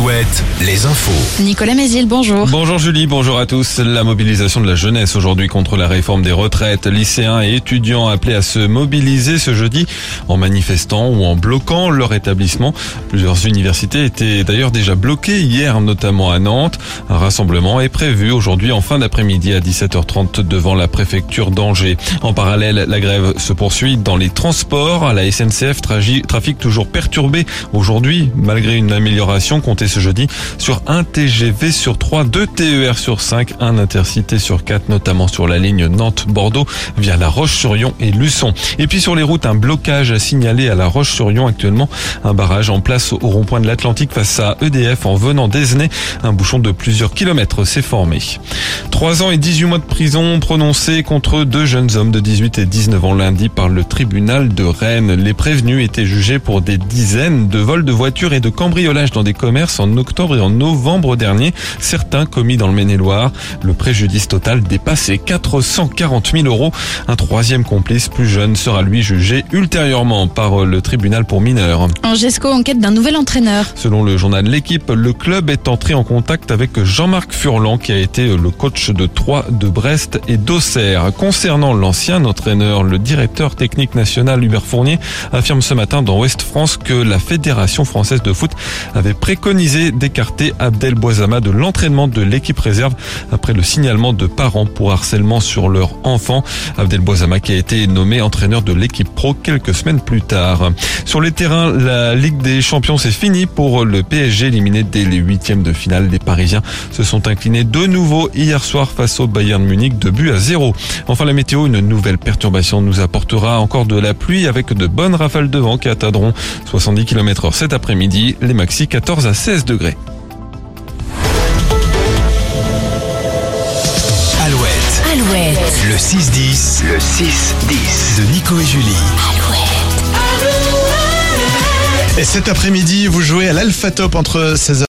Alouette, les infos. Nicolas Mézil, bonjour. Bonjour Julie, bonjour à tous. La mobilisation de la jeunesse aujourd'hui contre la réforme des retraites. Lycéens et étudiants appelés à se mobiliser ce jeudi en manifestant ou en bloquant leur établissement. Plusieurs universités étaient d'ailleurs déjà bloquées hier, notamment à Nantes. Un rassemblement est prévu aujourd'hui en fin d'après-midi à 17h30 devant la préfecture d'Angers. En parallèle, la grève se poursuit dans les transports. La SNCF trafic toujours perturbé aujourd'hui malgré une amélioration comptée ce jeudi sur un TGV sur 3, 2 TER sur 5, un intercité sur 4, notamment sur la ligne Nantes-Bordeaux via La Roche-sur-Yon et Luçon. Et puis sur les routes, un blocage signalé à La Roche-sur-Yon actuellement, un barrage en place au rond-point de l'Atlantique face à EDF en venant d'Esnay. Un bouchon de plusieurs kilomètres s'est formé. 3 ans et 18 mois de prison prononcés contre deux jeunes hommes de 18 et 19 ans lundi par le tribunal de Rennes. Les prévenus étaient jugés pour des dizaines de vols de voitures et de cambriolages dans des commerces en octobre et en novembre dernier, certains commis dans le Maine-et-Loire. Le préjudice total dépassait 440 000 euros. Un troisième complice plus jeune sera lui jugé ultérieurement par le tribunal pour mineurs. Angesco enquête d'un nouvel entraîneur. Selon le journal L'équipe, le club est entré en contact avec Jean-Marc Furlan qui a été le coach de Troyes, de Brest et d'Auxerre. Concernant l'ancien entraîneur, le directeur technique national Hubert Fournier affirme ce matin dans Ouest France que la Fédération française de foot avait préconisé d'écarter Abdel Boisama de l'entraînement de l'équipe réserve après le signalement de parents pour harcèlement sur leur enfant. Abdel Boisama qui a été nommé entraîneur de l'équipe pro quelques semaines plus tard. Sur les terrains, la Ligue des Champions c'est fini pour le PSG éliminé dès les huitièmes de finale. Les Parisiens se sont inclinés de nouveau hier soir face au Bayern Munich de but à zéro. Enfin la météo, une nouvelle perturbation nous apportera encore de la pluie avec de bonnes rafales de vent qui atteindront 70 km heure cet après-midi. Les maxi 14 à 16 degrés. Alouette, Alouette. le 6-10. Le 6-10 de Nico et Julie. Et cet après-midi, vous jouez à l'Alpha Top entre 16h